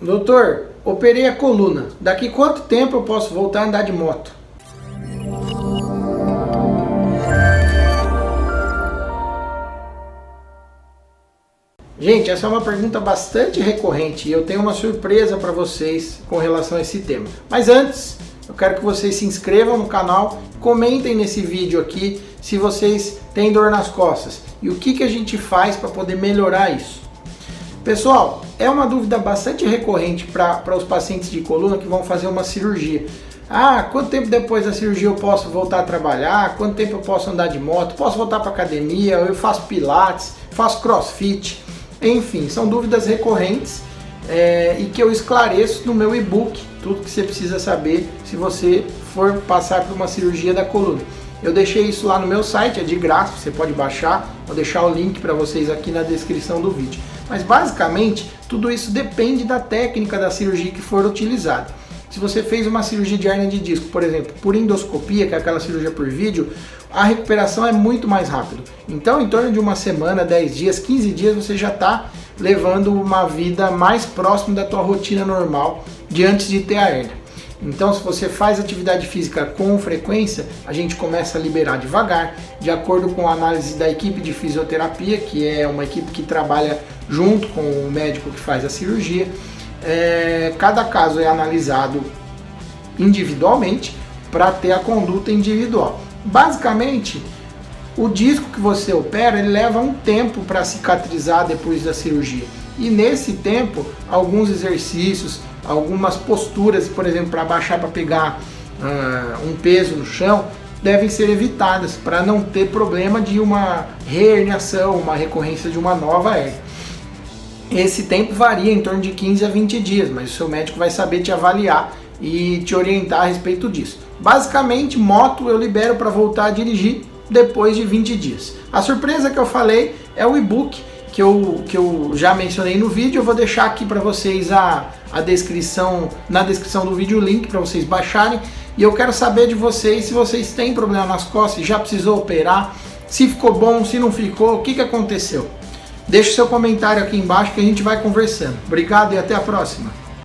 Doutor, operei a coluna. Daqui quanto tempo eu posso voltar a andar de moto? Gente, essa é uma pergunta bastante recorrente e eu tenho uma surpresa para vocês com relação a esse tema. Mas antes, eu quero que vocês se inscrevam no canal, comentem nesse vídeo aqui se vocês têm dor nas costas e o que, que a gente faz para poder melhorar isso. Pessoal, é uma dúvida bastante recorrente para os pacientes de coluna que vão fazer uma cirurgia. Ah, quanto tempo depois da cirurgia eu posso voltar a trabalhar? Quanto tempo eu posso andar de moto? Posso voltar para academia? Eu faço pilates, faço crossfit. Enfim, são dúvidas recorrentes é, e que eu esclareço no meu e-book, tudo que você precisa saber se você for passar por uma cirurgia da coluna. Eu deixei isso lá no meu site, é de graça, você pode baixar, vou deixar o link para vocês aqui na descrição do vídeo. Mas basicamente, tudo isso depende da técnica da cirurgia que for utilizada. Se você fez uma cirurgia de hernia de disco, por exemplo, por endoscopia, que é aquela cirurgia por vídeo, a recuperação é muito mais rápido. Então, em torno de uma semana, 10 dias, 15 dias, você já está levando uma vida mais próxima da tua rotina normal de antes de ter a hernia. Então, se você faz atividade física com frequência, a gente começa a liberar devagar, de acordo com a análise da equipe de fisioterapia, que é uma equipe que trabalha junto com o médico que faz a cirurgia. É, cada caso é analisado individualmente para ter a conduta individual. Basicamente, o disco que você opera ele leva um tempo para cicatrizar depois da cirurgia. E nesse tempo, alguns exercícios, algumas posturas, por exemplo, para baixar para pegar uh, um peso no chão, devem ser evitadas para não ter problema de uma reerniação, uma recorrência de uma nova hernia. Esse tempo varia em torno de 15 a 20 dias, mas o seu médico vai saber te avaliar e te orientar a respeito disso. Basicamente, moto eu libero para voltar a dirigir depois de 20 dias. A surpresa que eu falei é o e-book que eu, que eu já mencionei no vídeo. Eu vou deixar aqui para vocês a, a descrição, na descrição do vídeo, o link para vocês baixarem. E eu quero saber de vocês se vocês têm problema nas costas, já precisou operar, se ficou bom, se não ficou, o que, que aconteceu. Deixe seu comentário aqui embaixo que a gente vai conversando. Obrigado e até a próxima.